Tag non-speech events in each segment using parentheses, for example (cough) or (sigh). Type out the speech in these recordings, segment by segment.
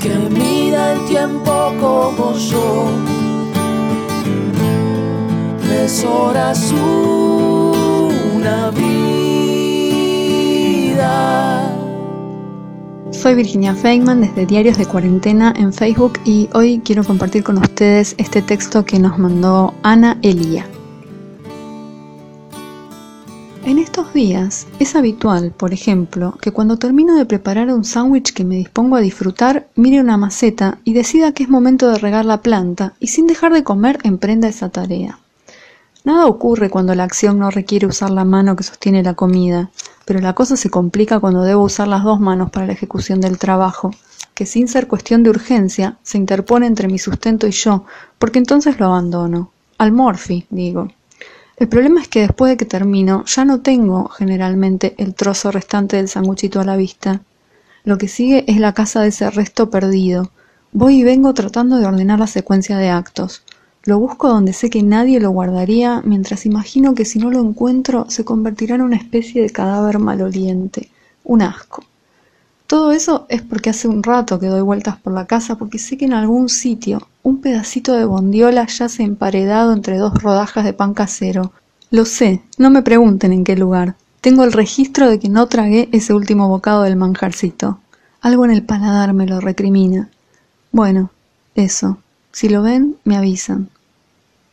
Que mida el tiempo como yo. Tres horas una vida. Soy Virginia Feynman desde Diarios de Cuarentena en Facebook y hoy quiero compartir con ustedes este texto que nos mandó Ana Elía. En estos días es habitual, por ejemplo, que cuando termino de preparar un sándwich que me dispongo a disfrutar, mire una maceta y decida que es momento de regar la planta y sin dejar de comer emprenda esa tarea. Nada ocurre cuando la acción no requiere usar la mano que sostiene la comida, pero la cosa se complica cuando debo usar las dos manos para la ejecución del trabajo, que sin ser cuestión de urgencia se interpone entre mi sustento y yo, porque entonces lo abandono. Al morfi, digo. El problema es que después de que termino ya no tengo generalmente el trozo restante del sanguchito a la vista. Lo que sigue es la casa de ese resto perdido. Voy y vengo tratando de ordenar la secuencia de actos. Lo busco donde sé que nadie lo guardaría, mientras imagino que si no lo encuentro se convertirá en una especie de cadáver maloliente. Un asco. Todo eso es porque hace un rato que doy vueltas por la casa porque sé que en algún sitio, un pedacito de bondiola yace emparedado entre dos rodajas de pan casero. Lo sé, no me pregunten en qué lugar. Tengo el registro de que no tragué ese último bocado del manjarcito. Algo en el paladar me lo recrimina. Bueno, eso. Si lo ven, me avisan.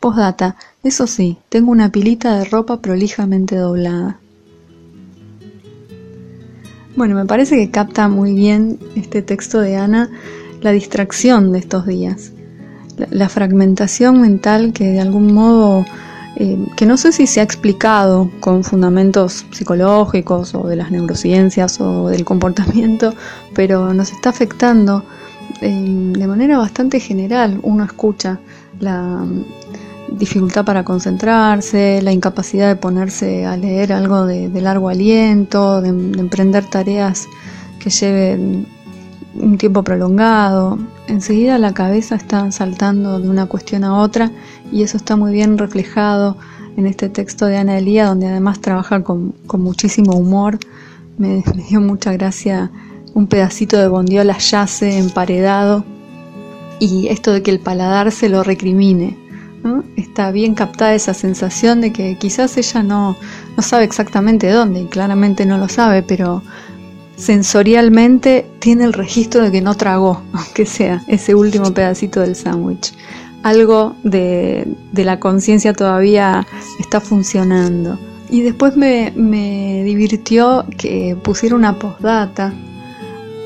Postdata, eso sí, tengo una pilita de ropa prolijamente doblada. Bueno, me parece que capta muy bien este texto de Ana la distracción de estos días la, fragmentación mental que de algún modo, eh, que no sé si se ha explicado con fundamentos psicológicos o de las neurociencias o del comportamiento, pero nos está afectando eh, de manera bastante general. Uno escucha la mm, dificultad para concentrarse, la incapacidad de ponerse a leer algo de, largo aliento, de emprender tareas que lleven un tiempo prolongado, enseguida la cabeza está saltando de una cuestión a otra y eso está muy bien reflejado en este texto de Ana Elía, donde además trabaja con, muchísimo humor. Me, dio mucha gracia un pedacito de bondiola yace emparedado y esto de que el paladar se lo recrimine. Está bien captada esa sensación de que quizás ella no, no sabe exactamente dónde, y claramente no lo sabe, pero sensorialmente tiene el registro de que no tragó, (laughs) aunque sea ese último pedacito del sándwich. Algo de, la conciencia todavía está funcionando. Y después me, divirtió que pusiera una postdata,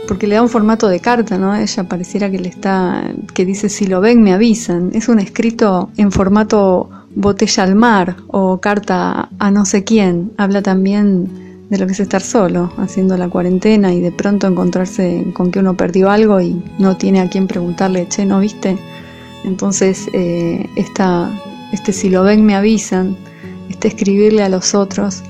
porque le da un formato de carta, ¿no? Ella pareciera que le está, que dice si lo ven me avisan. Es un escrito en formato botella al mar o carta a no sé quién. Habla también de lo que es estar solo, haciendo la cuarentena y de pronto encontrarse con que uno perdió algo y no tiene a quien preguntarle, che, ¿no viste? Entonces, eh, este si lo ven me avisan, este escribirle a los otros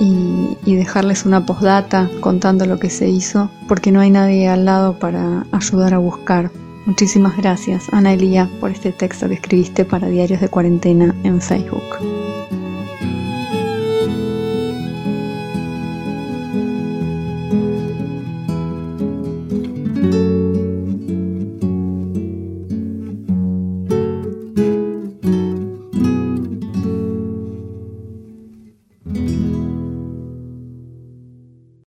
y, y dejarles una postdata contando lo que se hizo, porque no hay nadie al lado para ayudar a buscar. Muchísimas gracias, Ana Elía, por este texto que escribiste para Diarios de Cuarentena en Facebook.